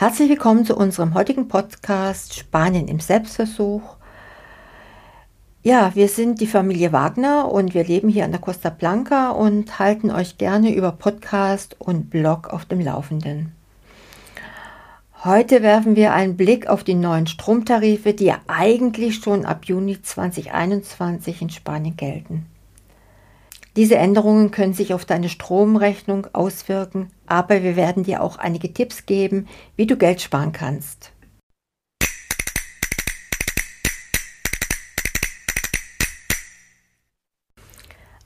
Herzlich willkommen zu unserem heutigen Podcast Spanien im Selbstversuch. Ja, wir sind die Familie Wagner und wir leben hier an der Costa Blanca und halten euch gerne über Podcast und Blog auf dem Laufenden. Heute werfen wir einen Blick auf die neuen Stromtarife, die ja eigentlich schon ab Juni 2021 in Spanien gelten. Diese Änderungen können sich auf deine Stromrechnung auswirken, aber wir werden dir auch einige Tipps geben, wie du Geld sparen kannst.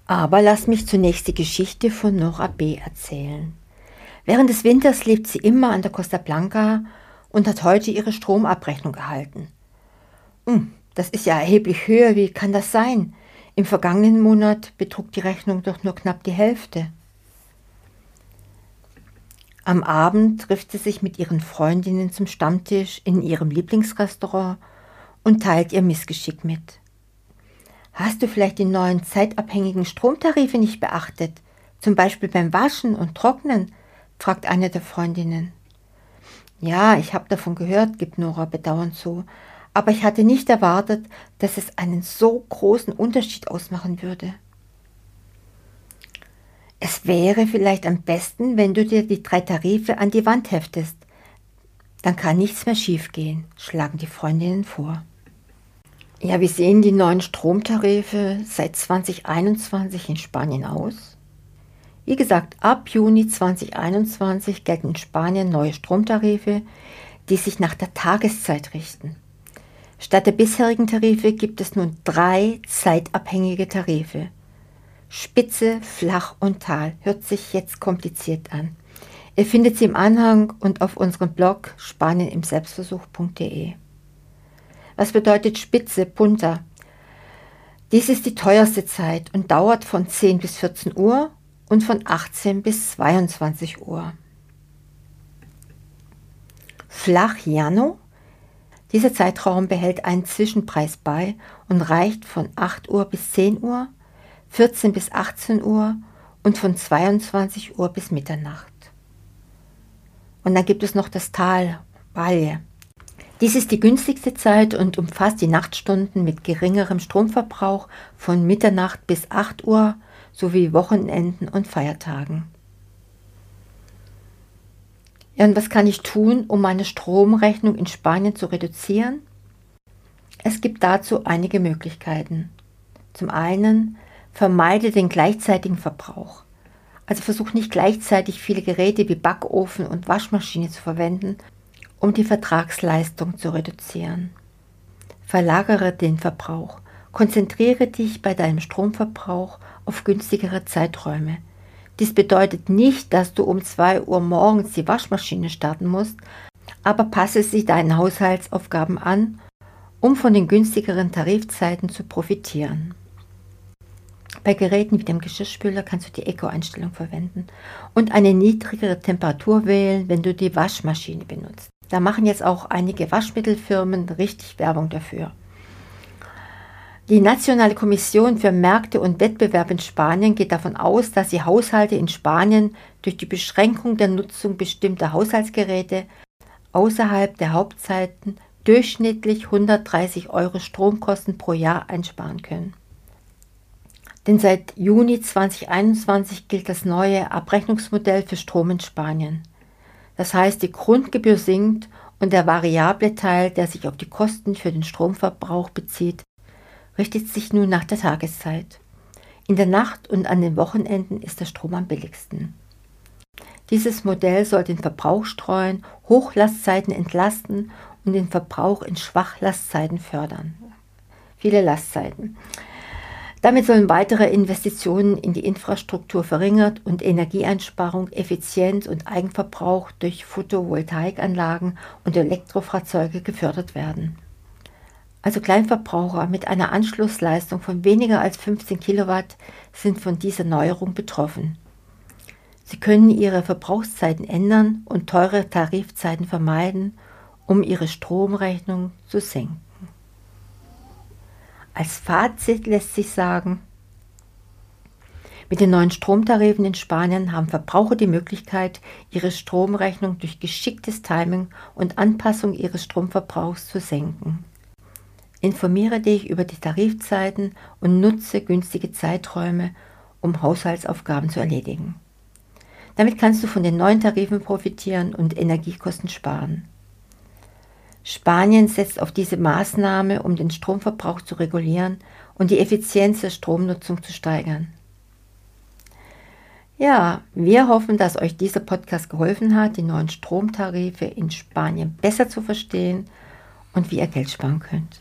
Aber lass mich zunächst die Geschichte von Nora B. erzählen. Während des Winters lebt sie immer an der Costa Blanca und hat heute ihre Stromabrechnung erhalten. Hm, das ist ja erheblich höher, wie kann das sein? Im vergangenen Monat betrug die Rechnung doch nur knapp die Hälfte. Am Abend trifft sie sich mit ihren Freundinnen zum Stammtisch in ihrem Lieblingsrestaurant und teilt ihr Missgeschick mit. Hast du vielleicht die neuen zeitabhängigen Stromtarife nicht beachtet? Zum Beispiel beim Waschen und Trocknen? fragt eine der Freundinnen. Ja, ich habe davon gehört, gibt Nora bedauernd zu, aber ich hatte nicht erwartet, dass es einen so großen Unterschied ausmachen würde. Es wäre vielleicht am besten, wenn du dir die drei Tarife an die Wand heftest. Dann kann nichts mehr schiefgehen, schlagen die Freundinnen vor. Ja, wie sehen die neuen Stromtarife seit 2021 in Spanien aus? Wie gesagt, ab Juni 2021 gelten in Spanien neue Stromtarife, die sich nach der Tageszeit richten. Statt der bisherigen Tarife gibt es nun drei zeitabhängige Tarife. Spitze, Flach und Tal. Hört sich jetzt kompliziert an. Ihr findet sie im Anhang und auf unserem Blog spanienimselbstversuch.de. Was bedeutet Spitze, Punta? Dies ist die teuerste Zeit und dauert von 10 bis 14 Uhr und von 18 bis 22 Uhr. Flach Jano dieser Zeitraum behält einen Zwischenpreis bei und reicht von 8 Uhr bis 10 Uhr, 14 bis 18 Uhr und von 22 Uhr bis Mitternacht. Und dann gibt es noch das Tal, Valle. Dies ist die günstigste Zeit und umfasst die Nachtstunden mit geringerem Stromverbrauch von Mitternacht bis 8 Uhr sowie Wochenenden und Feiertagen. Ja, und was kann ich tun, um meine Stromrechnung in Spanien zu reduzieren? Es gibt dazu einige Möglichkeiten. Zum einen, vermeide den gleichzeitigen Verbrauch. Also versuch nicht gleichzeitig viele Geräte wie Backofen und Waschmaschine zu verwenden, um die Vertragsleistung zu reduzieren. Verlagere den Verbrauch. Konzentriere dich bei deinem Stromverbrauch auf günstigere Zeiträume. Dies bedeutet nicht, dass du um 2 Uhr morgens die Waschmaschine starten musst, aber passe sie deinen Haushaltsaufgaben an, um von den günstigeren Tarifzeiten zu profitieren. Bei Geräten wie dem Geschirrspüler kannst du die Eco-Einstellung verwenden und eine niedrigere Temperatur wählen, wenn du die Waschmaschine benutzt. Da machen jetzt auch einige Waschmittelfirmen richtig Werbung dafür. Die Nationale Kommission für Märkte und Wettbewerb in Spanien geht davon aus, dass die Haushalte in Spanien durch die Beschränkung der Nutzung bestimmter Haushaltsgeräte außerhalb der Hauptzeiten durchschnittlich 130 Euro Stromkosten pro Jahr einsparen können. Denn seit Juni 2021 gilt das neue Abrechnungsmodell für Strom in Spanien. Das heißt, die Grundgebühr sinkt und der variable Teil, der sich auf die Kosten für den Stromverbrauch bezieht, richtet sich nun nach der Tageszeit. In der Nacht und an den Wochenenden ist der Strom am billigsten. Dieses Modell soll den Verbrauch streuen, Hochlastzeiten entlasten und den Verbrauch in Schwachlastzeiten fördern. Viele Lastzeiten. Damit sollen weitere Investitionen in die Infrastruktur verringert und Energieeinsparung, Effizienz und Eigenverbrauch durch Photovoltaikanlagen und Elektrofahrzeuge gefördert werden also Kleinverbraucher mit einer Anschlussleistung von weniger als 15 Kilowatt, sind von dieser Neuerung betroffen. Sie können ihre Verbrauchszeiten ändern und teure Tarifzeiten vermeiden, um ihre Stromrechnung zu senken. Als Fazit lässt sich sagen, Mit den neuen Stromtarifen in Spanien haben Verbraucher die Möglichkeit, ihre Stromrechnung durch geschicktes Timing und Anpassung ihres Stromverbrauchs zu senken. Informiere dich über die Tarifzeiten und nutze günstige Zeiträume, um Haushaltsaufgaben zu erledigen. Damit kannst du von den neuen Tarifen profitieren und Energiekosten sparen. Spanien setzt auf diese Maßnahme, um den Stromverbrauch zu regulieren und die Effizienz der Stromnutzung zu steigern. Ja, wir hoffen, dass euch dieser Podcast geholfen hat, die neuen Stromtarife in Spanien besser zu verstehen und wie ihr Geld sparen könnt.